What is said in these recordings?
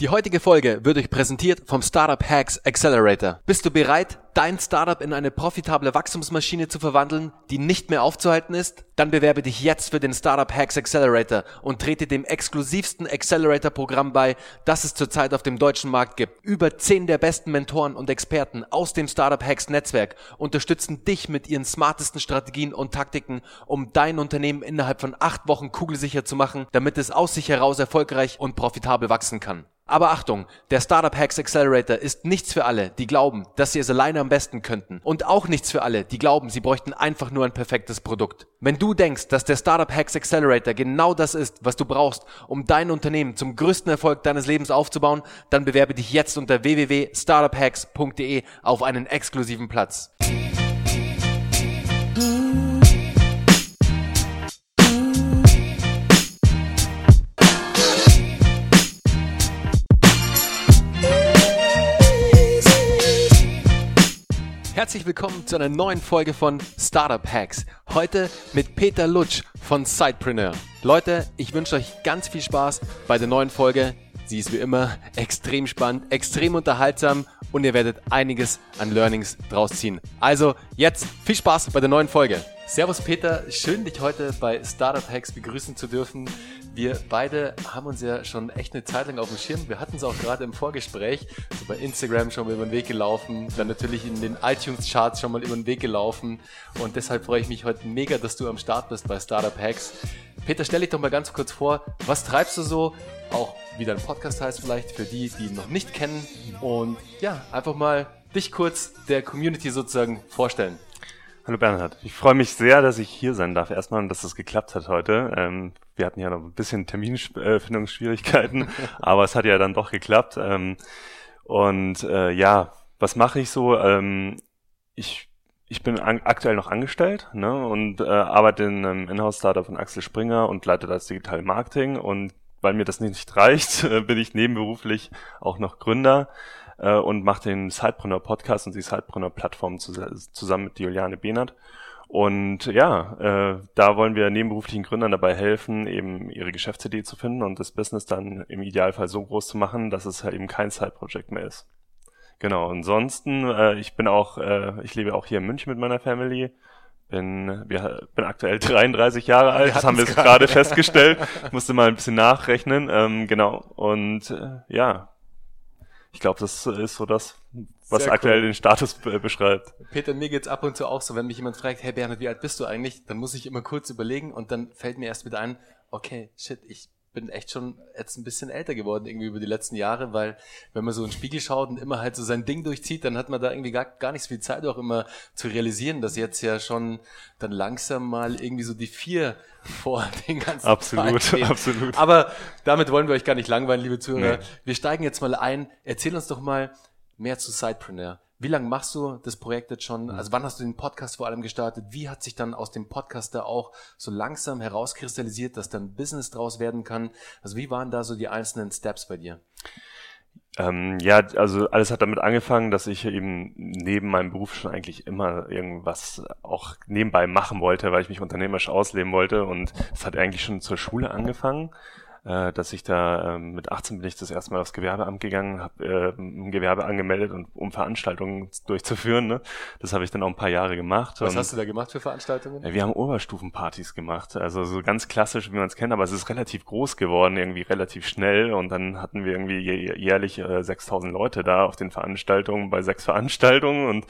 Die heutige Folge wird euch präsentiert vom Startup Hacks Accelerator. Bist du bereit, dein Startup in eine profitable Wachstumsmaschine zu verwandeln, die nicht mehr aufzuhalten ist? Dann bewerbe dich jetzt für den Startup Hacks Accelerator und trete dem exklusivsten Accelerator-Programm bei, das es zurzeit auf dem deutschen Markt gibt. Über zehn der besten Mentoren und Experten aus dem Startup Hacks Netzwerk unterstützen dich mit ihren smartesten Strategien und Taktiken, um dein Unternehmen innerhalb von acht Wochen kugelsicher zu machen, damit es aus sich heraus erfolgreich und profitabel wachsen kann. Aber Achtung, der Startup Hacks Accelerator ist nichts für alle, die glauben, dass sie es alleine am besten könnten. Und auch nichts für alle, die glauben, sie bräuchten einfach nur ein perfektes Produkt. Wenn du denkst, dass der Startup Hacks Accelerator genau das ist, was du brauchst, um dein Unternehmen zum größten Erfolg deines Lebens aufzubauen, dann bewerbe dich jetzt unter www.startuphacks.de auf einen exklusiven Platz. Herzlich willkommen zu einer neuen Folge von Startup Hacks. Heute mit Peter Lutsch von Sidepreneur. Leute, ich wünsche euch ganz viel Spaß bei der neuen Folge. Sie ist wie immer extrem spannend, extrem unterhaltsam und ihr werdet einiges an Learnings draus ziehen. Also jetzt viel Spaß bei der neuen Folge. Servus Peter, schön dich heute bei Startup Hacks begrüßen zu dürfen. Wir beide haben uns ja schon echt eine Zeit lang auf dem Schirm. Wir hatten es auch gerade im Vorgespräch, so bei Instagram schon mal über den Weg gelaufen, dann natürlich in den iTunes-Charts schon mal über den Weg gelaufen. Und deshalb freue ich mich heute mega, dass du am Start bist bei Startup Hacks. Peter, stell dich doch mal ganz kurz vor, was treibst du so? Auch wie dein Podcast heißt vielleicht, für die, die ihn noch nicht kennen. Und ja, einfach mal dich kurz der Community sozusagen vorstellen. Hallo Bernhard, ich freue mich sehr, dass ich hier sein darf erstmal dass das geklappt hat heute. Ähm, wir hatten ja noch ein bisschen Terminfindungsschwierigkeiten, aber es hat ja dann doch geklappt. Ähm, und äh, ja, was mache ich so? Ähm, ich ich bin an, aktuell noch angestellt ne, und äh, arbeite in einem Inhouse-Startup von Axel Springer und leite das Digital Marketing. Und weil mir das nicht reicht, bin ich nebenberuflich auch noch Gründer äh, und mache den Sidepreneur Podcast und die Sidepreneur Plattform zu, zusammen mit Juliane Behnert. Und ja, äh, da wollen wir nebenberuflichen Gründern dabei helfen, eben ihre Geschäftsidee zu finden und das Business dann im Idealfall so groß zu machen, dass es halt eben kein Side-Project mehr ist. Genau, ansonsten, äh, ich bin auch, äh, ich lebe auch hier in München mit meiner Family. Bin, wir, bin aktuell 33 Jahre alt, das haben wir gerade festgestellt. musste mal ein bisschen nachrechnen. Ähm, genau. Und äh, ja, ich glaube, das ist so das, was Sehr aktuell cool. den Status beschreibt. Peter, mir geht's ab und zu auch so, wenn mich jemand fragt, hey Bernhard, wie alt bist du eigentlich? Dann muss ich immer kurz überlegen und dann fällt mir erst wieder ein, okay, shit, ich bin echt schon jetzt ein bisschen älter geworden irgendwie über die letzten Jahre, weil wenn man so in den Spiegel schaut und immer halt so sein Ding durchzieht, dann hat man da irgendwie gar, gar nicht so viel Zeit auch immer zu realisieren, dass jetzt ja schon dann langsam mal irgendwie so die vier vor den ganzen Absolut, absolut. Aber damit wollen wir euch gar nicht langweilen, liebe Zuhörer. Nee. Wir steigen jetzt mal ein. Erzähl uns doch mal mehr zu Sidepreneur. Wie lange machst du das Projekt jetzt schon? Also wann hast du den Podcast vor allem gestartet? Wie hat sich dann aus dem Podcast da auch so langsam herauskristallisiert, dass dann Business draus werden kann? Also wie waren da so die einzelnen Steps bei dir? Ähm, ja, also alles hat damit angefangen, dass ich eben neben meinem Beruf schon eigentlich immer irgendwas auch nebenbei machen wollte, weil ich mich unternehmerisch ausleben wollte und es hat eigentlich schon zur Schule angefangen äh, dass ich da äh, mit 18 bin ich das erste Mal aufs Gewerbeamt gegangen, habe äh, ein Gewerbe angemeldet, und, um Veranstaltungen durchzuführen. Ne? Das habe ich dann auch ein paar Jahre gemacht. Was hast du da gemacht für Veranstaltungen? Wir haben Oberstufenpartys gemacht, also so ganz klassisch, wie man es kennt, aber es ist relativ groß geworden, irgendwie relativ schnell und dann hatten wir irgendwie jährlich äh, 6000 Leute da auf den Veranstaltungen, bei sechs Veranstaltungen und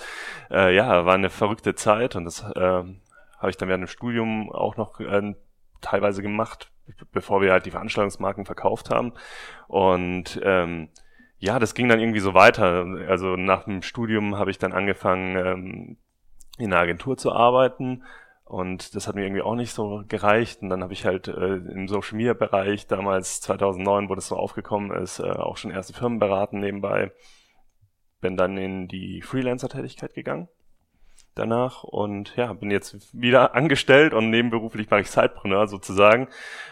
äh, ja, war eine verrückte Zeit und das äh, habe ich dann während dem Studium auch noch äh, teilweise gemacht, bevor wir halt die Veranstaltungsmarken verkauft haben. Und ähm, ja, das ging dann irgendwie so weiter. Also nach dem Studium habe ich dann angefangen, ähm, in einer Agentur zu arbeiten. Und das hat mir irgendwie auch nicht so gereicht. Und dann habe ich halt äh, im Social Media Bereich damals 2009, wo das so aufgekommen ist, äh, auch schon erste Firmen beraten nebenbei. Bin dann in die Freelancer-Tätigkeit gegangen danach und ja, bin jetzt wieder angestellt und nebenberuflich mache ich Sidepreneur sozusagen.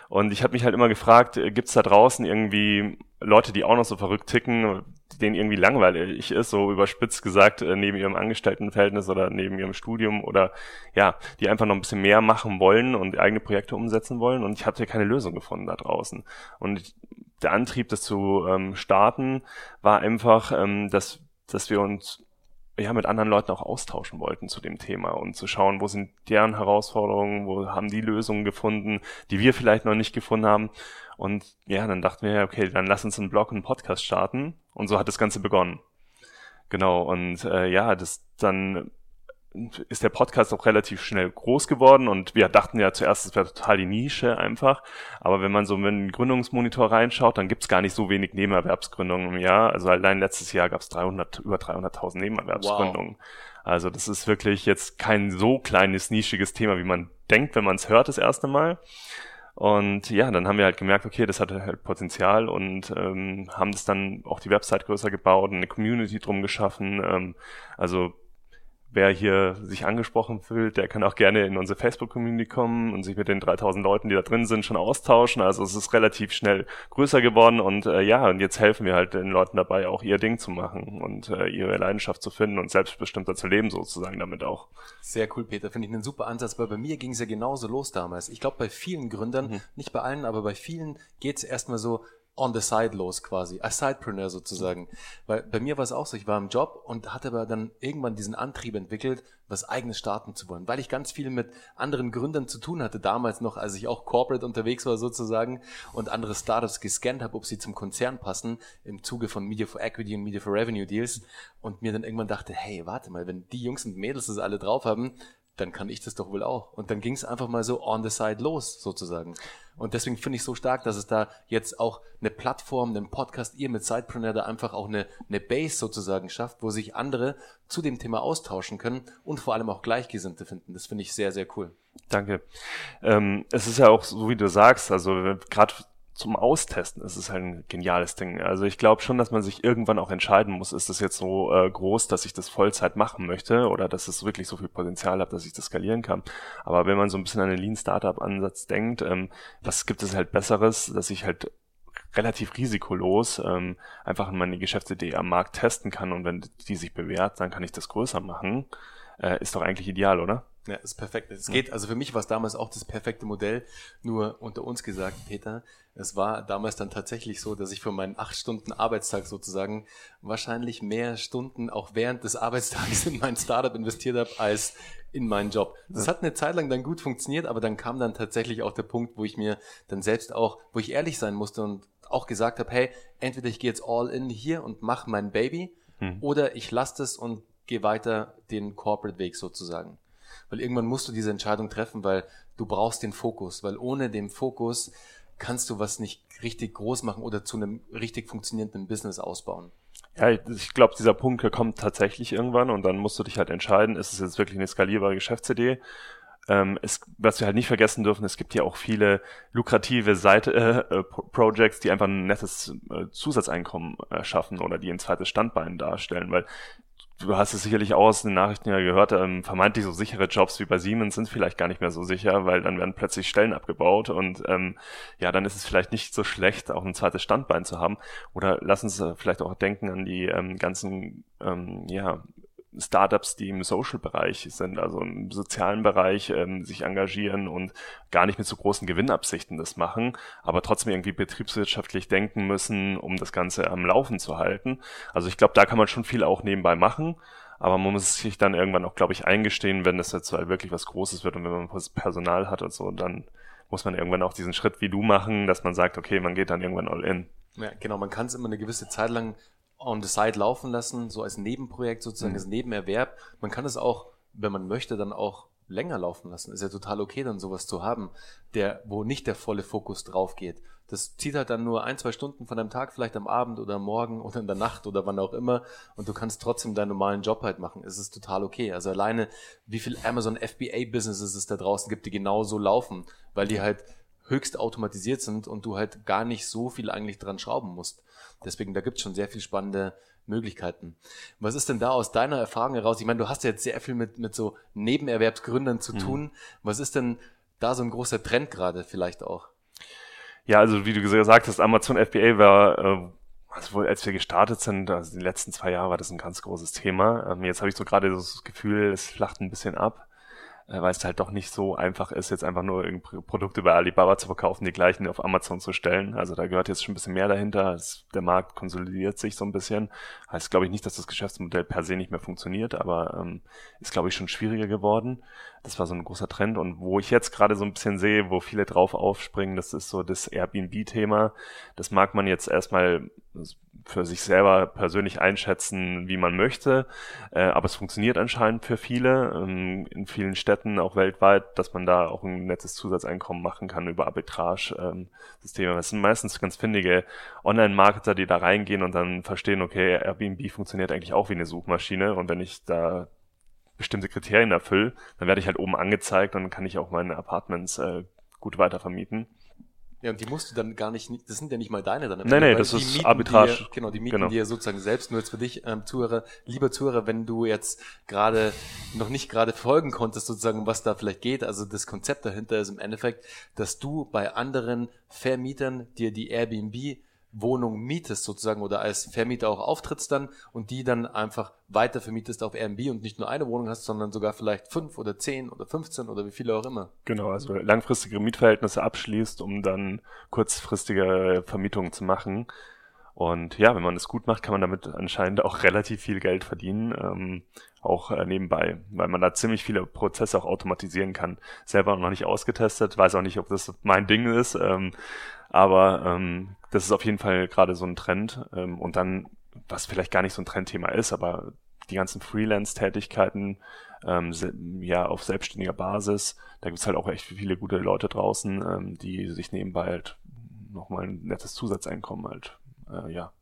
Und ich habe mich halt immer gefragt, äh, gibt's da draußen irgendwie Leute, die auch noch so verrückt ticken, denen irgendwie langweilig ist, so überspitzt gesagt, äh, neben ihrem Angestelltenverhältnis oder neben ihrem Studium oder ja, die einfach noch ein bisschen mehr machen wollen und eigene Projekte umsetzen wollen. Und ich hatte keine Lösung gefunden da draußen. Und der Antrieb, das zu ähm, starten, war einfach, ähm, dass, dass wir uns ja, mit anderen Leuten auch austauschen wollten zu dem Thema und zu schauen, wo sind deren Herausforderungen, wo haben die Lösungen gefunden, die wir vielleicht noch nicht gefunden haben. Und ja, dann dachten wir, okay, dann lass uns einen Blog und einen Podcast starten. Und so hat das Ganze begonnen. Genau, und äh, ja, das dann ist der Podcast auch relativ schnell groß geworden und wir dachten ja zuerst, es wäre total die Nische einfach. Aber wenn man so in den Gründungsmonitor reinschaut, dann gibt's gar nicht so wenig Nebenerwerbsgründungen im Jahr. Also allein letztes Jahr gab's 300, über 300.000 Nebenerwerbsgründungen. Wow. Also das ist wirklich jetzt kein so kleines, nischiges Thema, wie man denkt, wenn man es hört das erste Mal. Und ja, dann haben wir halt gemerkt, okay, das hat halt Potenzial und ähm, haben das dann auch die Website größer gebaut und eine Community drum geschaffen. Ähm, also wer hier sich angesprochen fühlt, der kann auch gerne in unsere Facebook-Community kommen und sich mit den 3000 Leuten, die da drin sind, schon austauschen. Also es ist relativ schnell größer geworden und äh, ja, und jetzt helfen wir halt den Leuten dabei, auch ihr Ding zu machen und äh, ihre Leidenschaft zu finden und selbstbestimmter zu leben sozusagen damit auch. Sehr cool, Peter. Finde ich einen super Ansatz, weil bei mir ging es ja genauso los damals. Ich glaube, bei vielen Gründern, mhm. nicht bei allen, aber bei vielen geht es erstmal so, on the side los quasi, als Sidepreneur sozusagen. Weil bei mir war es auch so, ich war im Job und hatte aber dann irgendwann diesen Antrieb entwickelt, was eigenes starten zu wollen, weil ich ganz viel mit anderen Gründern zu tun hatte, damals noch, als ich auch corporate unterwegs war sozusagen und andere Startups gescannt habe, ob sie zum Konzern passen, im Zuge von Media for Equity und Media for Revenue Deals und mir dann irgendwann dachte, hey, warte mal, wenn die Jungs und Mädels das alle drauf haben, dann kann ich das doch wohl auch. Und dann ging es einfach mal so on the side los, sozusagen. Und deswegen finde ich so stark, dass es da jetzt auch eine Plattform, einen Podcast, ihr mit Sidepreneur da einfach auch eine, eine Base sozusagen schafft, wo sich andere zu dem Thema austauschen können und vor allem auch Gleichgesinnte finden. Das finde ich sehr, sehr cool. Danke. Ähm, es ist ja auch so, wie du sagst, also gerade zum Austesten ist es halt ein geniales Ding. Also ich glaube schon, dass man sich irgendwann auch entscheiden muss, ist das jetzt so äh, groß, dass ich das Vollzeit machen möchte oder dass es wirklich so viel Potenzial hat, dass ich das skalieren kann. Aber wenn man so ein bisschen an den Lean Startup Ansatz denkt, ähm, was gibt es halt Besseres, dass ich halt relativ risikolos ähm, einfach meine Geschäftsidee am Markt testen kann und wenn die sich bewährt, dann kann ich das größer machen. Äh, ist doch eigentlich ideal, oder? Ja, ist perfekt. Es geht, also für mich war es damals auch das perfekte Modell, nur unter uns gesagt, Peter, es war damals dann tatsächlich so, dass ich für meinen acht Stunden Arbeitstag sozusagen wahrscheinlich mehr Stunden auch während des Arbeitstages in mein Startup investiert habe als in meinen Job. Das hat eine Zeit lang dann gut funktioniert, aber dann kam dann tatsächlich auch der Punkt, wo ich mir dann selbst auch, wo ich ehrlich sein musste und auch gesagt habe, hey, entweder ich gehe jetzt all in hier und mache mein Baby hm. oder ich lasse das und gehe weiter den Corporate Weg sozusagen. Weil irgendwann musst du diese Entscheidung treffen, weil du brauchst den Fokus, weil ohne den Fokus kannst du was nicht richtig groß machen oder zu einem richtig funktionierenden Business ausbauen. Ja, ich glaube, dieser Punkt kommt tatsächlich irgendwann und dann musst du dich halt entscheiden, ist es jetzt wirklich eine skalierbare Geschäftsidee? Ähm, es, was wir halt nicht vergessen dürfen, es gibt ja auch viele lukrative Seite, äh, äh Projects, die einfach ein nettes äh, Zusatzeinkommen äh, schaffen oder die ein zweites Standbein darstellen, weil du hast es sicherlich auch aus den Nachrichten ja gehört, ähm, vermeintlich so sichere Jobs wie bei Siemens sind vielleicht gar nicht mehr so sicher, weil dann werden plötzlich Stellen abgebaut und ähm, ja, dann ist es vielleicht nicht so schlecht, auch ein zweites Standbein zu haben. Oder lass uns äh, vielleicht auch denken an die ähm, ganzen ähm, ja, Startups, die im Social-Bereich sind, also im sozialen Bereich ähm, sich engagieren und gar nicht mit so großen Gewinnabsichten das machen, aber trotzdem irgendwie betriebswirtschaftlich denken müssen, um das Ganze am Laufen zu halten. Also ich glaube, da kann man schon viel auch nebenbei machen. Aber man muss sich dann irgendwann auch, glaube ich, eingestehen, wenn das jetzt halt wirklich was Großes wird und wenn man Personal hat und so, dann muss man irgendwann auch diesen Schritt wie du machen, dass man sagt, okay, man geht dann irgendwann all in. Ja, genau, man kann es immer eine gewisse Zeit lang on the side laufen lassen, so als Nebenprojekt sozusagen, mhm. als Nebenerwerb. Man kann es auch, wenn man möchte, dann auch länger laufen lassen. Ist ja total okay, dann sowas zu haben, der, wo nicht der volle Fokus drauf geht. Das zieht halt dann nur ein, zwei Stunden von deinem Tag, vielleicht am Abend oder am Morgen oder in der Nacht oder wann auch immer. Und du kannst trotzdem deinen normalen Job halt machen. Es ist total okay. Also alleine, wie viel Amazon FBA Businesses es da draußen gibt, die genau so laufen, weil die halt höchst automatisiert sind und du halt gar nicht so viel eigentlich dran schrauben musst. Deswegen, da gibt es schon sehr viel spannende Möglichkeiten. Was ist denn da aus deiner Erfahrung heraus? Ich meine, du hast ja jetzt sehr viel mit, mit so Nebenerwerbsgründern zu mhm. tun. Was ist denn da so ein großer Trend gerade vielleicht auch? Ja, also wie du gesagt hast, Amazon FBA war, äh, also als wir gestartet sind, also die letzten zwei Jahre war das ein ganz großes Thema. Ähm, jetzt habe ich so gerade das Gefühl, es flacht ein bisschen ab. Äh, weil es halt doch nicht so einfach ist, jetzt einfach nur Produkte bei Alibaba zu verkaufen, die gleichen auf Amazon zu stellen. Also da gehört jetzt schon ein bisschen mehr dahinter. der Markt konsolidiert sich so ein bisschen. Heißt, glaube ich, nicht, dass das Geschäftsmodell per se nicht mehr funktioniert, aber ähm, ist, glaube ich, schon schwieriger geworden. Das war so ein großer Trend. Und wo ich jetzt gerade so ein bisschen sehe, wo viele drauf aufspringen, das ist so das Airbnb-Thema. Das mag man jetzt erstmal für sich selber persönlich einschätzen, wie man möchte. Äh, aber es funktioniert anscheinend für viele, ähm, in vielen Städten, auch weltweit, dass man da auch ein nettes Zusatzeinkommen machen kann über Arbitrage-Systeme. Ähm, das sind meistens ganz findige Online-Marketer, die da reingehen und dann verstehen, okay, Airbnb funktioniert eigentlich auch wie eine Suchmaschine und wenn ich da bestimmte Kriterien erfülle, dann werde ich halt oben angezeigt und dann kann ich auch meine Apartments äh, gut weitervermieten. Ja, und die musst du dann gar nicht, das sind ja nicht mal deine dann. Nein, nein, das ist Arbitrage. Dir, genau, die mieten genau. dir sozusagen selbst. Nur jetzt für dich, ähm, Zuhörer, lieber Zuhörer, wenn du jetzt gerade noch nicht gerade folgen konntest, sozusagen, was da vielleicht geht. Also das Konzept dahinter ist im Endeffekt, dass du bei anderen Vermietern dir die Airbnb Wohnung mietest sozusagen oder als Vermieter auch auftrittst dann und die dann einfach weiter vermietest auf Airbnb und nicht nur eine Wohnung hast, sondern sogar vielleicht fünf oder zehn oder 15 oder wie viele auch immer. Genau, also langfristige Mietverhältnisse abschließt, um dann kurzfristige Vermietungen zu machen. Und ja, wenn man es gut macht, kann man damit anscheinend auch relativ viel Geld verdienen, ähm, auch äh, nebenbei, weil man da ziemlich viele Prozesse auch automatisieren kann. Selber noch nicht ausgetestet, weiß auch nicht, ob das mein Ding ist. Ähm, aber ähm, das ist auf jeden Fall gerade so ein Trend. Ähm, und dann, was vielleicht gar nicht so ein Trendthema ist, aber die ganzen Freelance-Tätigkeiten, ähm, ja, auf selbstständiger Basis, da gibt's halt auch echt viele gute Leute draußen, ähm, die sich nebenbei halt nochmal ein nettes Zusatzeinkommen halt, äh, ja,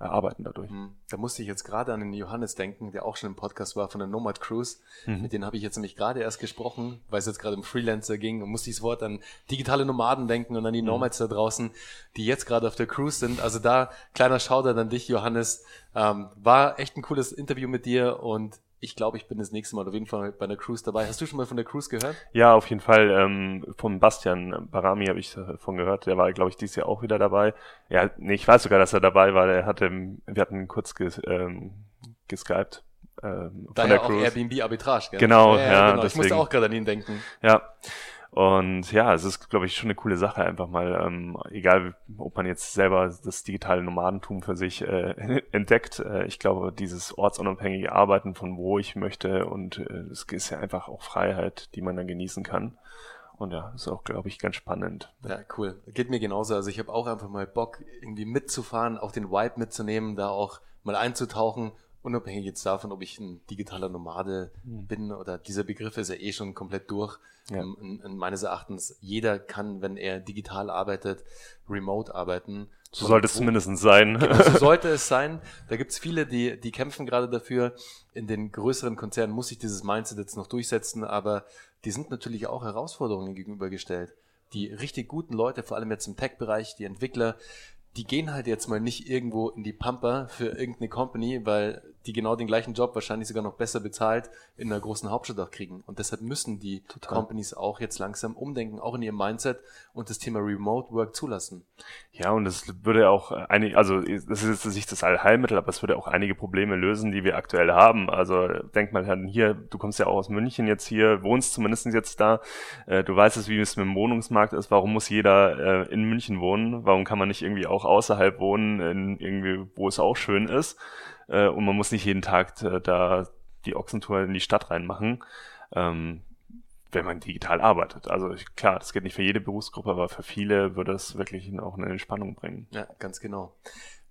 erarbeiten dadurch. Hm. Da musste ich jetzt gerade an den Johannes denken, der auch schon im Podcast war von der Nomad Cruise. Mhm. Mit denen habe ich jetzt nämlich gerade erst gesprochen, weil es jetzt gerade um Freelancer ging und musste ich das Wort an digitale Nomaden denken und an die mhm. Nomads da draußen, die jetzt gerade auf der Cruise sind. Also da kleiner Shoutout an dich, Johannes. Ähm, war echt ein cooles Interview mit dir und ich glaube, ich bin das nächste Mal auf jeden Fall bei einer Cruise dabei. Hast du schon mal von der Cruise gehört? Ja, auf jeden Fall. Ähm, von Bastian Barami habe ich davon gehört. Der war, glaube ich, dieses Jahr auch wieder dabei. Ja, nee, ich weiß sogar, dass er dabei war. Er hatte, wir hatten kurz ges, ähm, geskypt. Ähm, Daher von der auch Airbnb Arbitrage, gell? Genau, ja, ja, genau. Ich musste auch gerade an ihn denken. Ja. Und ja, es ist, glaube ich, schon eine coole Sache, einfach mal, ähm, egal ob man jetzt selber das digitale Nomadentum für sich äh, entdeckt. Äh, ich glaube, dieses ortsunabhängige Arbeiten von wo ich möchte und äh, es ist ja einfach auch Freiheit, die man dann genießen kann. Und ja, ist auch, glaube ich, ganz spannend. Ja, cool. Geht mir genauso. Also ich habe auch einfach mal Bock, irgendwie mitzufahren, auch den Vibe mitzunehmen, da auch mal einzutauchen unabhängig jetzt davon, ob ich ein digitaler Nomade mhm. bin oder dieser Begriff ist ja eh schon komplett durch. Ja. Ähm, in meines Erachtens, jeder kann, wenn er digital arbeitet, remote arbeiten. So sollte es zumindest sein. Genau, so sollte es sein. Da gibt's viele, die, die kämpfen gerade dafür. In den größeren Konzernen muss sich dieses Mindset jetzt noch durchsetzen, aber die sind natürlich auch Herausforderungen gegenübergestellt. Die richtig guten Leute, vor allem jetzt im Tech-Bereich, die Entwickler, die gehen halt jetzt mal nicht irgendwo in die Pampa für irgendeine Company, weil die genau den gleichen Job wahrscheinlich sogar noch besser bezahlt in einer großen Hauptstadt auch kriegen. Und deshalb müssen die Total. Companies auch jetzt langsam umdenken, auch in ihrem Mindset und das Thema Remote Work zulassen. Ja, und es würde auch einige, also das ist jetzt nicht das Allheilmittel, aber es würde auch einige Probleme lösen, die wir aktuell haben. Also denk mal hier, du kommst ja auch aus München jetzt hier, wohnst zumindest jetzt da, äh, du weißt es, wie es mit dem Wohnungsmarkt ist, warum muss jeder äh, in München wohnen? Warum kann man nicht irgendwie auch außerhalb wohnen, in irgendwie, wo es auch schön ist? Äh, und man muss nicht jeden Tag äh, da die Ochsentour in die Stadt reinmachen, ähm, wenn man digital arbeitet. Also ich, klar, das geht nicht für jede Berufsgruppe, aber für viele würde es wirklich auch eine Entspannung bringen. Ja, ganz genau.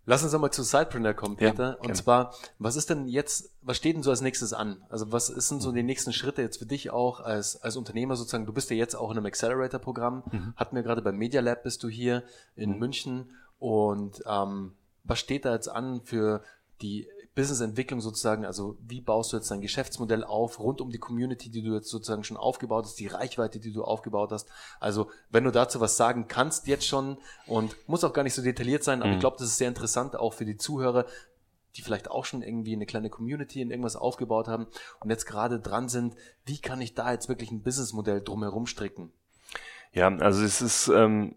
Lass uns einmal zu Sideprinter kommen, Peter. Ja, und zwar, was ist denn jetzt, was steht denn so als nächstes an? Also was ist denn so die nächsten Schritte jetzt für dich auch als, als Unternehmer sozusagen? Du bist ja jetzt auch in einem Accelerator-Programm. Mhm. Hatten wir gerade beim Media Lab bist du hier in mhm. München. Und ähm, was steht da jetzt an für die Businessentwicklung sozusagen, also wie baust du jetzt dein Geschäftsmodell auf, rund um die Community, die du jetzt sozusagen schon aufgebaut hast, die Reichweite, die du aufgebaut hast. Also wenn du dazu was sagen kannst jetzt schon und muss auch gar nicht so detailliert sein, aber mhm. ich glaube, das ist sehr interessant auch für die Zuhörer, die vielleicht auch schon irgendwie eine kleine Community in irgendwas aufgebaut haben und jetzt gerade dran sind, wie kann ich da jetzt wirklich ein Businessmodell drumherum stricken? Ja, also es ist ähm,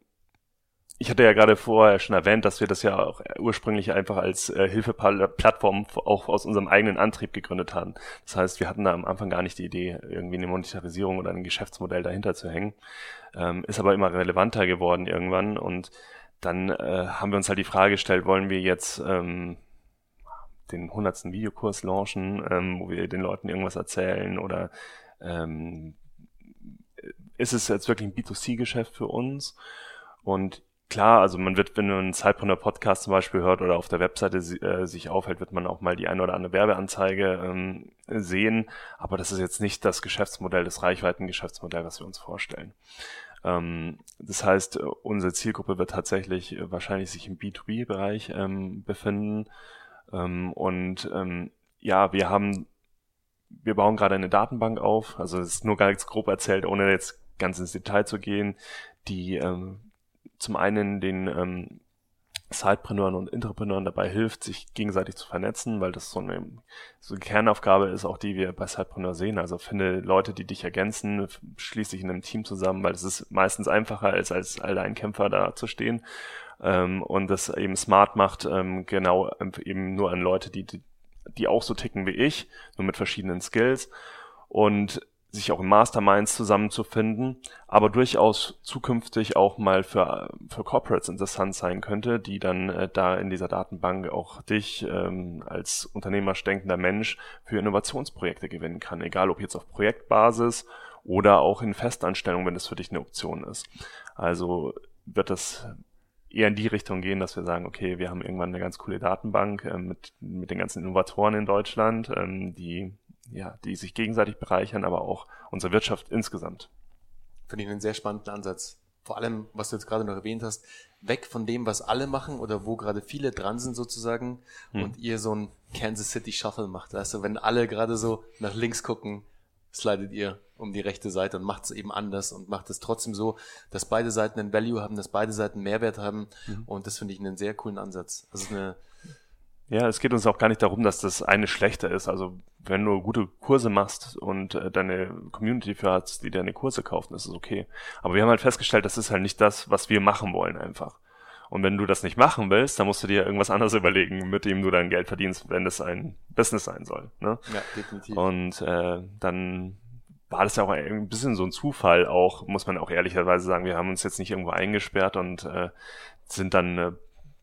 ich hatte ja gerade vorher schon erwähnt, dass wir das ja auch ursprünglich einfach als äh, Hilfeplattform auch aus unserem eigenen Antrieb gegründet haben. Das heißt, wir hatten da am Anfang gar nicht die Idee, irgendwie eine Monetarisierung oder ein Geschäftsmodell dahinter zu hängen. Ähm, ist aber immer relevanter geworden irgendwann und dann äh, haben wir uns halt die Frage gestellt, wollen wir jetzt ähm, den hundertsten Videokurs launchen, ähm, wo wir den Leuten irgendwas erzählen oder ähm, ist es jetzt wirklich ein B2C-Geschäft für uns? Und klar, also man wird, wenn man einen Zeitpreneur Podcast zum Beispiel hört oder auf der Webseite äh, sich aufhält, wird man auch mal die eine oder andere Werbeanzeige ähm, sehen. Aber das ist jetzt nicht das Geschäftsmodell, das Reichweiten-Geschäftsmodell, was wir uns vorstellen. Ähm, das heißt, unsere Zielgruppe wird tatsächlich wahrscheinlich sich im B2B-Bereich ähm, befinden. Ähm, und ähm, ja, wir haben, wir bauen gerade eine Datenbank auf. Also es ist nur ganz grob erzählt, ohne jetzt ganz ins Detail zu gehen, die ähm, zum einen den ähm, Sidepreneuren und Entrepreneuren dabei hilft, sich gegenseitig zu vernetzen, weil das so eine, so eine Kernaufgabe ist, auch die wir bei Sidepreneur sehen. Also finde Leute, die dich ergänzen, schließ dich in einem Team zusammen, weil es ist meistens einfacher, als als Alleinkämpfer da zu stehen. Ähm, und das eben smart macht, ähm, genau eben nur an Leute, die, die auch so ticken wie ich, nur mit verschiedenen Skills. Und sich auch in Masterminds zusammenzufinden, aber durchaus zukünftig auch mal für, für Corporates interessant sein könnte, die dann äh, da in dieser Datenbank auch dich ähm, als unternehmerisch denkender Mensch für Innovationsprojekte gewinnen kann, egal ob jetzt auf Projektbasis oder auch in Festanstellung, wenn das für dich eine Option ist. Also wird das eher in die Richtung gehen, dass wir sagen, okay, wir haben irgendwann eine ganz coole Datenbank äh, mit, mit den ganzen Innovatoren in Deutschland, ähm, die ja, die sich gegenseitig bereichern, aber auch unsere Wirtschaft insgesamt. Finde ich einen sehr spannenden Ansatz. Vor allem, was du jetzt gerade noch erwähnt hast, weg von dem, was alle machen oder wo gerade viele dran sind sozusagen hm. und ihr so ein Kansas City Shuffle macht. Also wenn alle gerade so nach links gucken, slidet ihr um die rechte Seite und macht es eben anders und macht es trotzdem so, dass beide Seiten einen Value haben, dass beide Seiten Mehrwert haben mhm. und das finde ich einen sehr coolen Ansatz. Also eine ja, es geht uns auch gar nicht darum, dass das eine schlechter ist. Also wenn du gute Kurse machst und äh, deine Community für hast, die deine Kurse kauft, ist es okay. Aber wir haben halt festgestellt, das ist halt nicht das, was wir machen wollen einfach. Und wenn du das nicht machen willst, dann musst du dir irgendwas anderes überlegen, mit dem du dein Geld verdienst, wenn es ein Business sein soll. Ne? Ja, definitiv. Und äh, dann war das ja auch ein bisschen so ein Zufall auch, muss man auch ehrlicherweise sagen. Wir haben uns jetzt nicht irgendwo eingesperrt und äh, sind dann äh,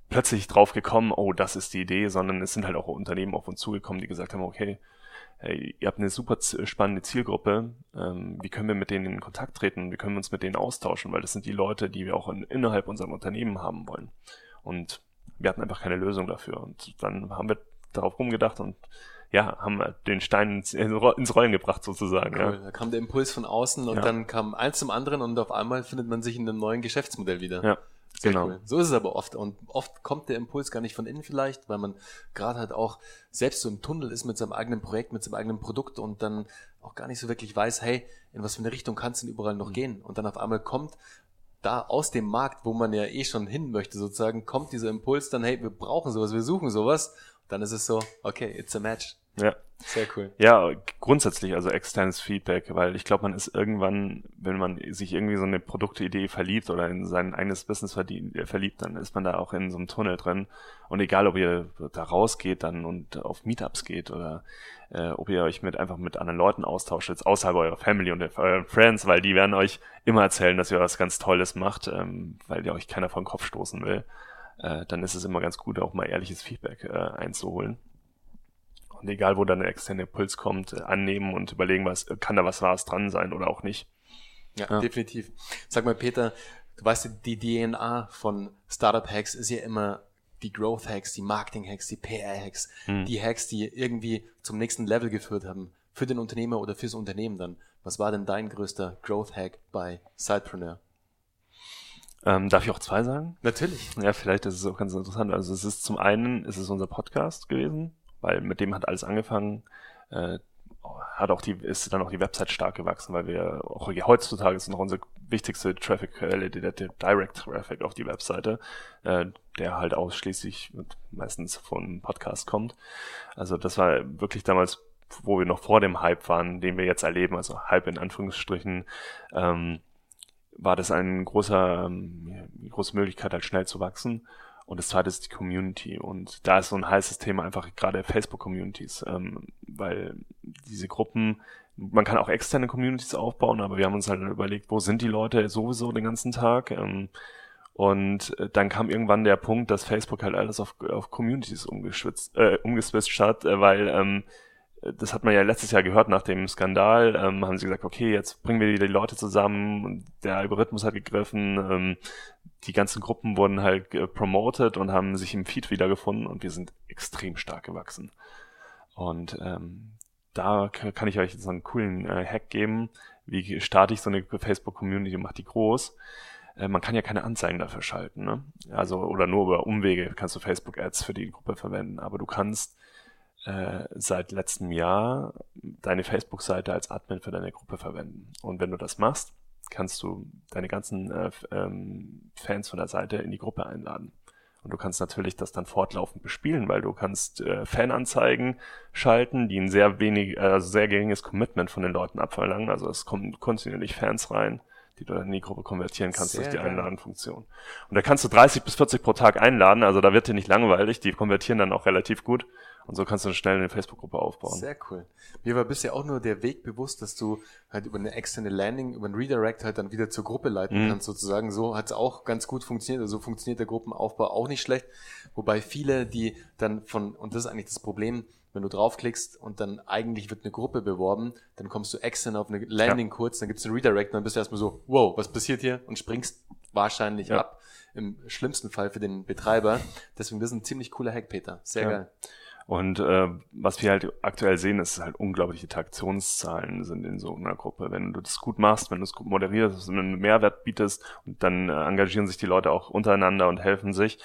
plötzlich drauf gekommen, oh, das ist die Idee, sondern es sind halt auch Unternehmen auf uns zugekommen, die gesagt haben, okay, hey, ihr habt eine super spannende Zielgruppe, ähm, wie können wir mit denen in Kontakt treten, wie können wir uns mit denen austauschen, weil das sind die Leute, die wir auch in, innerhalb unserem Unternehmen haben wollen. Und wir hatten einfach keine Lösung dafür. Und dann haben wir darauf rumgedacht und ja, haben den Stein ins, ins Rollen gebracht sozusagen. Cool. Ja. Da kam der Impuls von außen und ja. dann kam eins zum anderen und auf einmal findet man sich in einem neuen Geschäftsmodell wieder. Ja. Sehr genau. Cool. So ist es aber oft. Und oft kommt der Impuls gar nicht von innen vielleicht, weil man gerade halt auch selbst so im Tunnel ist mit seinem eigenen Projekt, mit seinem eigenen Produkt und dann auch gar nicht so wirklich weiß, hey, in was für eine Richtung kann es denn überall noch mhm. gehen? Und dann auf einmal kommt da aus dem Markt, wo man ja eh schon hin möchte, sozusagen, kommt dieser Impuls dann, hey, wir brauchen sowas, wir suchen sowas. Dann ist es so, okay, it's a match. Ja. Sehr cool. Ja, grundsätzlich also externes Feedback, weil ich glaube, man ist irgendwann, wenn man sich irgendwie so eine Produktidee verliebt oder in sein eigenes Business äh, verliebt, dann ist man da auch in so einem Tunnel drin. Und egal, ob ihr da rausgeht dann und auf Meetups geht oder äh, ob ihr euch mit einfach mit anderen Leuten austauscht, jetzt außerhalb eurer Family und euren Friends, weil die werden euch immer erzählen, dass ihr was ganz Tolles macht, ähm, weil ihr euch keiner vor den Kopf stoßen will. Äh, dann ist es immer ganz gut, auch mal ehrliches Feedback äh, einzuholen. Und egal, wo dann der externe Impuls kommt, äh, annehmen und überlegen, was kann da was Wahres dran sein oder auch nicht. Ja, ja, definitiv. Sag mal, Peter, du weißt, die DNA von Startup-Hacks ist ja immer die Growth-Hacks, die Marketing-Hacks, die PR-Hacks, hm. die Hacks, die irgendwie zum nächsten Level geführt haben. Für den Unternehmer oder fürs Unternehmen dann. Was war denn dein größter Growth-Hack bei Sidepreneur? Ähm, darf ich auch zwei sagen? Natürlich. Ja, vielleicht ist es auch ganz interessant. Also es ist zum einen, ist es unser Podcast gewesen, weil mit dem hat alles angefangen. Äh, hat auch die, ist dann auch die Website stark gewachsen, weil wir auch heutzutage ist noch unsere wichtigste Traffic-Quelle, der, der Direct Traffic auf die Webseite, äh, der halt ausschließlich meistens von Podcast kommt. Also das war wirklich damals, wo wir noch vor dem Hype waren, den wir jetzt erleben, also Hype in Anführungsstrichen, ähm, war das eine große, ähm, große Möglichkeit, halt schnell zu wachsen. Und das zweite ist die Community. Und da ist so ein heißes Thema einfach gerade Facebook-Communities, ähm, weil diese Gruppen, man kann auch externe Communities aufbauen, aber wir haben uns halt überlegt, wo sind die Leute sowieso den ganzen Tag? Ähm, und äh, dann kam irgendwann der Punkt, dass Facebook halt alles auf, auf Communities umgeschwitzt, äh, umgeswitcht hat, äh, weil ähm, das hat man ja letztes Jahr gehört nach dem Skandal, ähm, haben sie gesagt, okay, jetzt bringen wir die Leute zusammen, der Algorithmus hat gegriffen, ähm, die ganzen Gruppen wurden halt promoted und haben sich im Feed wiedergefunden und wir sind extrem stark gewachsen. Und ähm, da kann ich euch jetzt einen coolen äh, Hack geben, wie starte ich so eine Facebook-Community und mache die groß. Äh, man kann ja keine Anzeigen dafür schalten, ne? Also, oder nur über Umwege kannst du Facebook-Ads für die Gruppe verwenden, aber du kannst äh, seit letztem Jahr deine Facebook-Seite als Admin für deine Gruppe verwenden. Und wenn du das machst, kannst du deine ganzen äh, ähm, Fans von der Seite in die Gruppe einladen. Und du kannst natürlich das dann fortlaufend bespielen, weil du kannst äh, Fananzeigen schalten, die ein sehr wenig, äh, also sehr geringes Commitment von den Leuten abverlangen. Also es kommen kontinuierlich Fans rein, die du dann in die Gruppe konvertieren kannst sehr durch die Einladenfunktion. Und da kannst du 30 bis 40 pro Tag einladen, also da wird dir nicht langweilig, die konvertieren dann auch relativ gut. Und so kannst du schnell eine Facebook-Gruppe aufbauen. Sehr cool. Mir war bisher auch nur der Weg bewusst, dass du halt über eine externe Landing, über ein Redirect halt dann wieder zur Gruppe leiten mhm. kannst sozusagen. So hat es auch ganz gut funktioniert. Also so funktioniert der Gruppenaufbau auch nicht schlecht. Wobei viele, die dann von, und das ist eigentlich das Problem, wenn du draufklickst und dann eigentlich wird eine Gruppe beworben, dann kommst du extern auf eine Landing ja. kurz, dann gibt's einen Redirect und dann bist du erstmal so, wow, was passiert hier? Und springst wahrscheinlich ja. ab. Im schlimmsten Fall für den Betreiber. Deswegen, das ist ein ziemlich cooler Hack, Peter. Sehr ja. geil. Und äh, was wir halt aktuell sehen, ist halt unglaubliche Interaktionszahlen sind in so einer Gruppe. Wenn du das gut machst, wenn du es gut moderierst, wenn du einen Mehrwert bietest und dann äh, engagieren sich die Leute auch untereinander und helfen sich.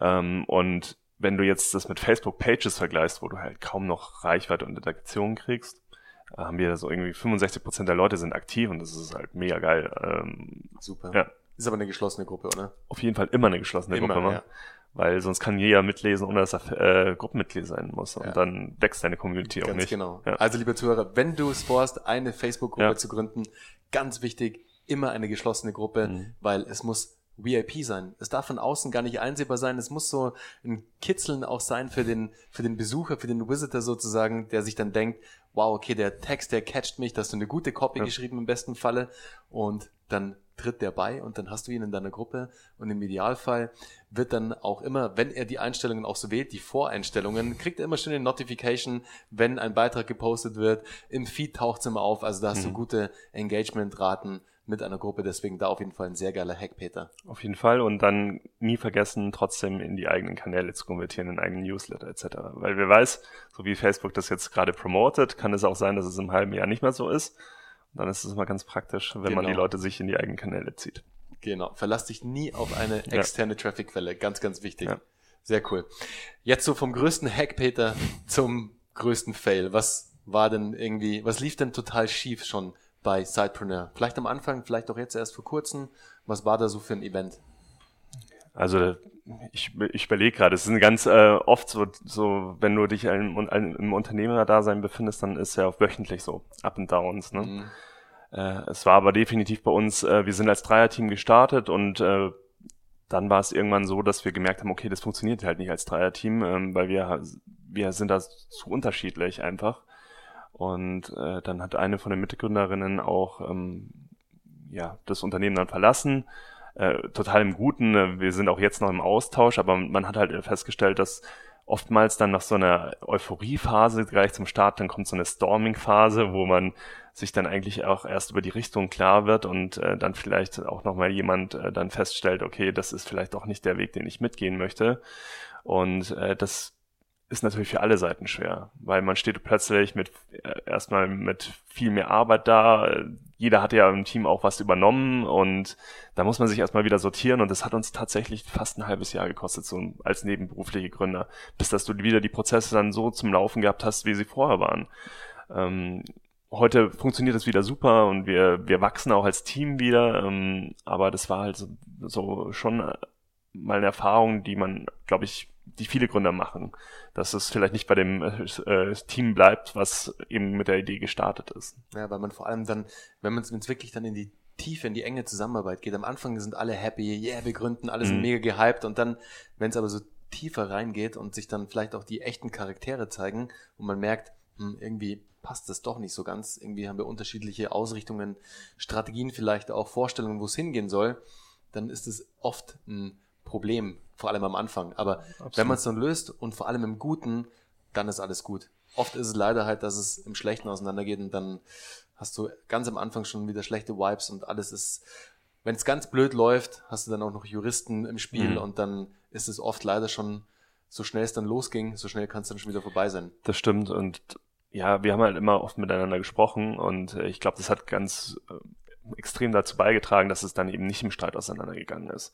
Ähm, und wenn du jetzt das mit Facebook Pages vergleichst, wo du halt kaum noch Reichweite und Interaktion kriegst, äh, haben wir so irgendwie 65 Prozent der Leute sind aktiv und das ist halt mega geil. Ähm, Super. Ja. Ist aber eine geschlossene Gruppe, oder? Auf jeden Fall immer eine geschlossene immer, Gruppe. Ja weil sonst kann jeder mitlesen, ohne dass er äh, Gruppenmitglied sein muss. Und ja. dann wächst deine Community ganz auch nicht. genau. Ja. Also, liebe Zuhörer, wenn du es vorhast, eine Facebook-Gruppe ja. zu gründen, ganz wichtig, immer eine geschlossene Gruppe, mhm. weil es muss VIP sein. Es darf von außen gar nicht einsehbar sein. Es muss so ein Kitzeln auch sein für den, für den Besucher, für den Visitor sozusagen, der sich dann denkt, wow, okay, der Text, der catcht mich, da hast du eine gute Copy geschrieben im besten Falle und dann tritt der bei und dann hast du ihn in deiner Gruppe und im Idealfall wird dann auch immer, wenn er die Einstellungen auch so wählt, die Voreinstellungen, kriegt er immer schön eine Notification, wenn ein Beitrag gepostet wird. Im Feed taucht es immer auf, also da hast mhm. du gute Engagement-Raten mit einer Gruppe, deswegen da auf jeden Fall ein sehr geiler Hack, Peter. Auf jeden Fall und dann nie vergessen, trotzdem in die eigenen Kanäle zu konvertieren, in eigenen Newsletter etc. Weil wer weiß, so wie Facebook das jetzt gerade promotet, kann es auch sein, dass es im halben Jahr nicht mehr so ist. Dann ist es immer ganz praktisch, wenn genau. man die genau. Leute sich in die eigenen Kanäle zieht. Genau. Verlass dich nie auf eine externe ja. Traffic-Quelle. Ganz, ganz wichtig. Ja. Sehr cool. Jetzt so vom größten Hack, Peter, zum größten Fail. Was war denn irgendwie, was lief denn total schief schon bei Sidepreneur? Vielleicht am Anfang, vielleicht auch jetzt erst vor kurzem. Was war da so für ein Event? Also ich, ich überlege gerade, es ist ganz äh, oft so, so, wenn du dich im, im Unternehmerdasein befindest, dann ist ja auch wöchentlich so Up and Downs. Ne? Mhm. Äh, es war aber definitiv bei uns, äh, wir sind als Dreierteam gestartet und äh, dann war es irgendwann so, dass wir gemerkt haben, okay, das funktioniert halt nicht als Dreierteam, ähm, weil wir, wir sind da zu unterschiedlich einfach. Und äh, dann hat eine von den Mitgründerinnen auch ähm, ja, das Unternehmen dann verlassen. Äh, total im Guten. Äh, wir sind auch jetzt noch im Austausch, aber man hat halt festgestellt, dass oftmals dann nach so einer Euphoriephase gleich zum Start, dann kommt so eine Storming-Phase, wo man sich dann eigentlich auch erst über die Richtung klar wird und äh, dann vielleicht auch nochmal jemand äh, dann feststellt, okay, das ist vielleicht auch nicht der Weg, den ich mitgehen möchte. Und äh, das ist natürlich für alle Seiten schwer, weil man steht plötzlich mit äh, erstmal mit viel mehr Arbeit da. Jeder hat ja im Team auch was übernommen und da muss man sich erstmal wieder sortieren und das hat uns tatsächlich fast ein halbes Jahr gekostet, so als nebenberufliche Gründer, bis dass du wieder die Prozesse dann so zum Laufen gehabt hast, wie sie vorher waren. Ähm, heute funktioniert es wieder super und wir, wir wachsen auch als Team wieder, ähm, aber das war halt so, so schon mal eine Erfahrung, die man, glaube ich, die viele Gründer machen, dass es vielleicht nicht bei dem äh, Team bleibt, was eben mit der Idee gestartet ist. Ja, weil man vor allem dann, wenn man es wirklich dann in die tief in die enge Zusammenarbeit geht. Am Anfang sind alle happy, yeah, wir gründen, alle sind mhm. mega gehypt und dann, wenn es aber so tiefer reingeht und sich dann vielleicht auch die echten Charaktere zeigen und man merkt, hm, irgendwie passt das doch nicht so ganz. Irgendwie haben wir unterschiedliche Ausrichtungen, Strategien vielleicht auch, Vorstellungen, wo es hingehen soll. Dann ist es oft ein Problem, vor allem am Anfang. Aber Absolut. wenn man es dann löst und vor allem im Guten, dann ist alles gut. Oft ist es leider halt, dass es im Schlechten auseinandergeht und dann hast du ganz am Anfang schon wieder schlechte Vibes und alles ist, wenn es ganz blöd läuft, hast du dann auch noch Juristen im Spiel mhm. und dann ist es oft leider schon, so schnell es dann losging, so schnell kann es dann schon wieder vorbei sein. Das stimmt und ja, wir haben halt immer oft miteinander gesprochen und äh, ich glaube, das hat ganz äh, extrem dazu beigetragen, dass es dann eben nicht im Streit auseinandergegangen ist.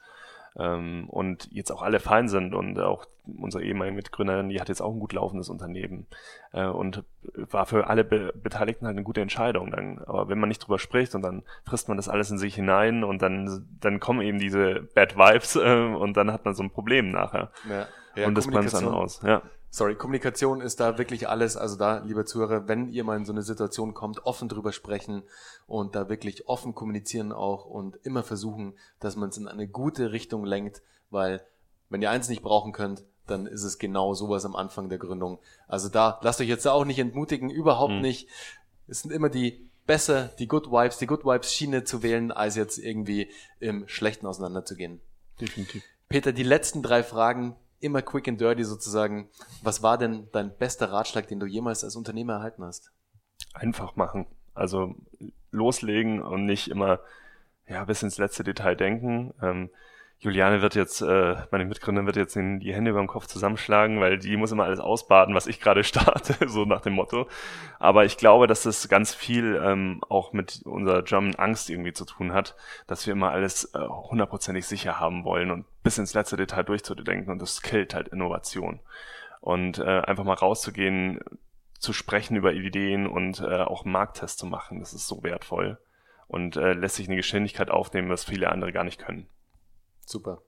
Ähm, und jetzt auch alle fein sind und auch unsere ehemalige Mitgründerin, die hat jetzt auch ein gut laufendes Unternehmen äh, und war für alle Be Beteiligten halt eine gute Entscheidung. Dann, aber wenn man nicht drüber spricht und dann frisst man das alles in sich hinein und dann, dann kommen eben diese Bad Vibes äh, und dann hat man so ein Problem nachher. Ja. Ja, und das brennt dann aus. Ja sorry, Kommunikation ist da wirklich alles. Also da, liebe Zuhörer, wenn ihr mal in so eine Situation kommt, offen drüber sprechen und da wirklich offen kommunizieren auch und immer versuchen, dass man es in eine gute Richtung lenkt, weil wenn ihr eins nicht brauchen könnt, dann ist es genau sowas am Anfang der Gründung. Also da, lasst euch jetzt auch nicht entmutigen, überhaupt mhm. nicht. Es sind immer die besser, die Good Vibes, die Good Vibes Schiene zu wählen, als jetzt irgendwie im Schlechten auseinanderzugehen. Definitiv. Peter, die letzten drei Fragen, immer quick and dirty sozusagen. Was war denn dein bester Ratschlag, den du jemals als Unternehmer erhalten hast? Einfach machen. Also loslegen und nicht immer ja bis ins letzte Detail denken. Ähm, Juliane wird jetzt, äh, meine Mitgründerin wird jetzt in die Hände über dem Kopf zusammenschlagen, weil die muss immer alles ausbaden, was ich gerade starte, so nach dem Motto. Aber ich glaube, dass das ganz viel ähm, auch mit unserer German Angst irgendwie zu tun hat, dass wir immer alles äh, hundertprozentig sicher haben wollen und bis ins letzte Detail durchzudenken und das killt halt Innovation. Und äh, einfach mal rauszugehen, zu sprechen über Ideen und äh, auch Markttests zu machen, das ist so wertvoll und äh, lässt sich eine Geschwindigkeit aufnehmen, was viele andere gar nicht können. Super.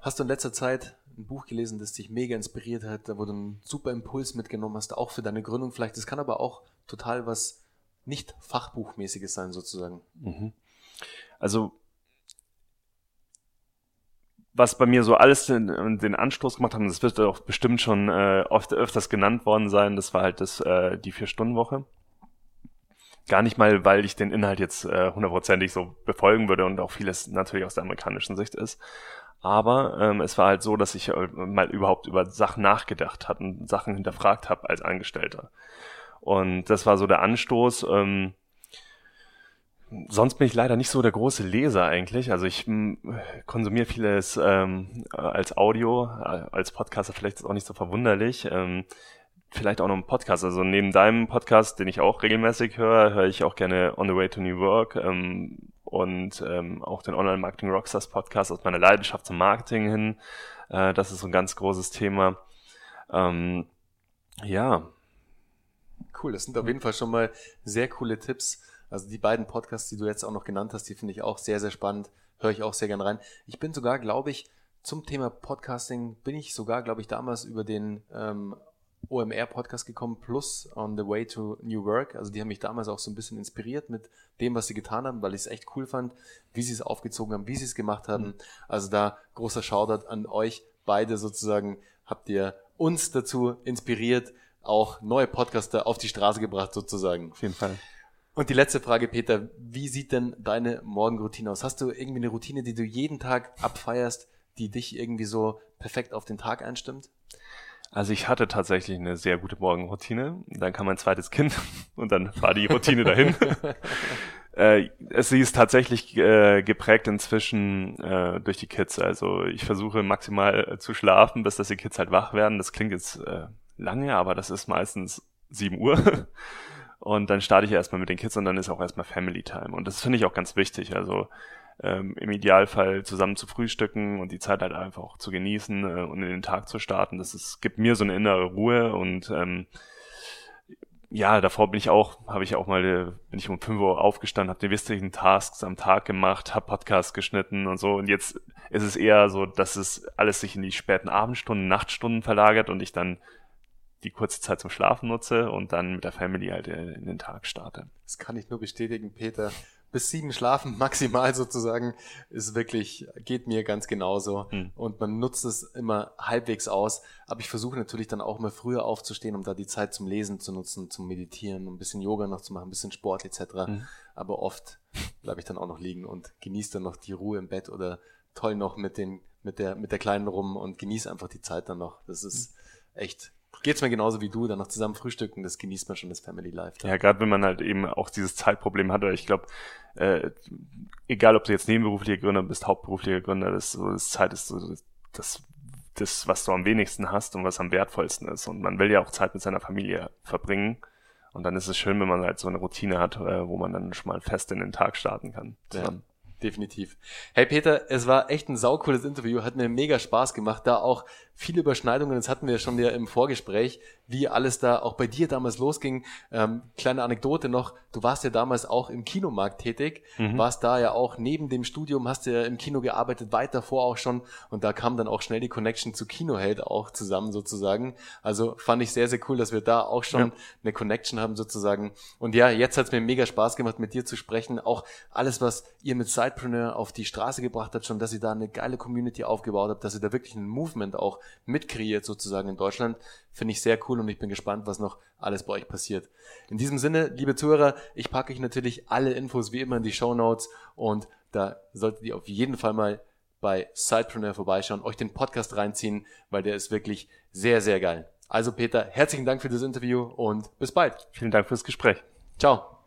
Hast du in letzter Zeit ein Buch gelesen, das dich mega inspiriert hat, wo du einen super Impuls mitgenommen hast, auch für deine Gründung vielleicht? Das kann aber auch total was nicht Fachbuchmäßiges sein, sozusagen. Mhm. Also, was bei mir so alles den, den Anstoß gemacht hat, das wird auch bestimmt schon äh, oft öfters genannt worden sein, das war halt das, äh, die Vier-Stunden-Woche. Gar nicht mal, weil ich den Inhalt jetzt äh, hundertprozentig so befolgen würde und auch vieles natürlich aus der amerikanischen Sicht ist. Aber ähm, es war halt so, dass ich äh, mal überhaupt über Sachen nachgedacht habe und Sachen hinterfragt habe als Angestellter. Und das war so der Anstoß. Ähm, sonst bin ich leider nicht so der große Leser eigentlich. Also ich konsumiere vieles ähm, als Audio, äh, als Podcaster vielleicht ist auch nicht so verwunderlich. Ähm, vielleicht auch noch einen Podcast. Also neben deinem Podcast, den ich auch regelmäßig höre, höre ich auch gerne On the Way to New Work ähm, und ähm, auch den Online Marketing Rockstars Podcast aus meiner Leidenschaft zum Marketing hin. Äh, das ist so ein ganz großes Thema. Ähm, ja. Cool, das sind auf jeden Fall schon mal sehr coole Tipps. Also die beiden Podcasts, die du jetzt auch noch genannt hast, die finde ich auch sehr, sehr spannend. Höre ich auch sehr gern rein. Ich bin sogar, glaube ich, zum Thema Podcasting bin ich sogar, glaube ich, damals über den ähm, OMR-Podcast gekommen, plus On the Way to New Work. Also die haben mich damals auch so ein bisschen inspiriert mit dem, was sie getan haben, weil ich es echt cool fand, wie sie es aufgezogen haben, wie sie es gemacht haben. Mhm. Also da großer Shoutout an euch beide sozusagen. Habt ihr uns dazu inspiriert, auch neue Podcaster auf die Straße gebracht sozusagen. Auf jeden Fall. Und die letzte Frage, Peter, wie sieht denn deine Morgenroutine aus? Hast du irgendwie eine Routine, die du jeden Tag abfeierst, die dich irgendwie so perfekt auf den Tag einstimmt? Also ich hatte tatsächlich eine sehr gute Morgenroutine. Dann kam mein zweites Kind und dann war die Routine dahin. äh, sie ist tatsächlich äh, geprägt inzwischen äh, durch die Kids. Also ich versuche maximal äh, zu schlafen, bis dass die Kids halt wach werden. Das klingt jetzt äh, lange, aber das ist meistens 7 Uhr. Und dann starte ich erstmal mit den Kids und dann ist auch erstmal Family Time. Und das finde ich auch ganz wichtig. Also ähm, im Idealfall zusammen zu frühstücken und die Zeit halt einfach auch zu genießen äh, und in den Tag zu starten. Das ist, gibt mir so eine innere Ruhe und ähm, ja, davor bin ich auch, habe ich auch mal, äh, bin ich um 5 Uhr aufgestanden, habe die wichtigen Tasks am Tag gemacht, habe Podcast geschnitten und so. Und jetzt ist es eher so, dass es alles sich in die späten Abendstunden, Nachtstunden verlagert und ich dann die kurze Zeit zum Schlafen nutze und dann mit der Family halt äh, in den Tag starte. Das kann ich nur bestätigen, Peter bis sieben schlafen, maximal sozusagen, ist wirklich, geht mir ganz genauso. Hm. Und man nutzt es immer halbwegs aus. Aber ich versuche natürlich dann auch mal früher aufzustehen, um da die Zeit zum Lesen zu nutzen, zum Meditieren, ein bisschen Yoga noch zu machen, ein bisschen Sport etc. Hm. Aber oft bleibe ich dann auch noch liegen und genieße dann noch die Ruhe im Bett oder toll noch mit den, mit der, mit der Kleinen rum und genieße einfach die Zeit dann noch. Das ist echt geht's mir genauso wie du, dann noch zusammen frühstücken, das genießt man schon, das Family Life. Ja, gerade wenn man halt eben auch dieses Zeitproblem hat, oder ich glaube, äh, egal ob du jetzt nebenberuflicher Gründer bist, hauptberuflicher Gründer, das, so, das Zeit ist so das, das, was du am wenigsten hast und was am wertvollsten ist. Und man will ja auch Zeit mit seiner Familie verbringen. Und dann ist es schön, wenn man halt so eine Routine hat, äh, wo man dann schon mal fest in den Tag starten kann. Zusammen. Ja definitiv. Hey Peter, es war echt ein saucooles Interview, hat mir mega Spaß gemacht, da auch viele Überschneidungen, das hatten wir schon ja im Vorgespräch, wie alles da auch bei dir damals losging. Ähm, kleine Anekdote noch, du warst ja damals auch im Kinomarkt tätig, mhm. warst da ja auch neben dem Studium, hast ja im Kino gearbeitet, weit davor auch schon und da kam dann auch schnell die Connection zu Kinoheld auch zusammen sozusagen. Also fand ich sehr, sehr cool, dass wir da auch schon ja. eine Connection haben sozusagen. Und ja, jetzt hat es mir mega Spaß gemacht, mit dir zu sprechen. Auch alles, was ihr mit Sidepreneur auf die Straße gebracht habt, schon, dass ihr da eine geile Community aufgebaut habt, dass ihr da wirklich ein Movement auch mitkreiert sozusagen in Deutschland. Finde ich sehr cool und ich bin gespannt, was noch alles bei euch passiert. In diesem Sinne, liebe Zuhörer, ich packe euch natürlich alle Infos wie immer in die Show Notes und da solltet ihr auf jeden Fall mal bei Sidepreneur vorbeischauen, euch den Podcast reinziehen, weil der ist wirklich sehr, sehr geil. Also Peter, herzlichen Dank für das Interview und bis bald. Vielen Dank fürs Gespräch. Ciao.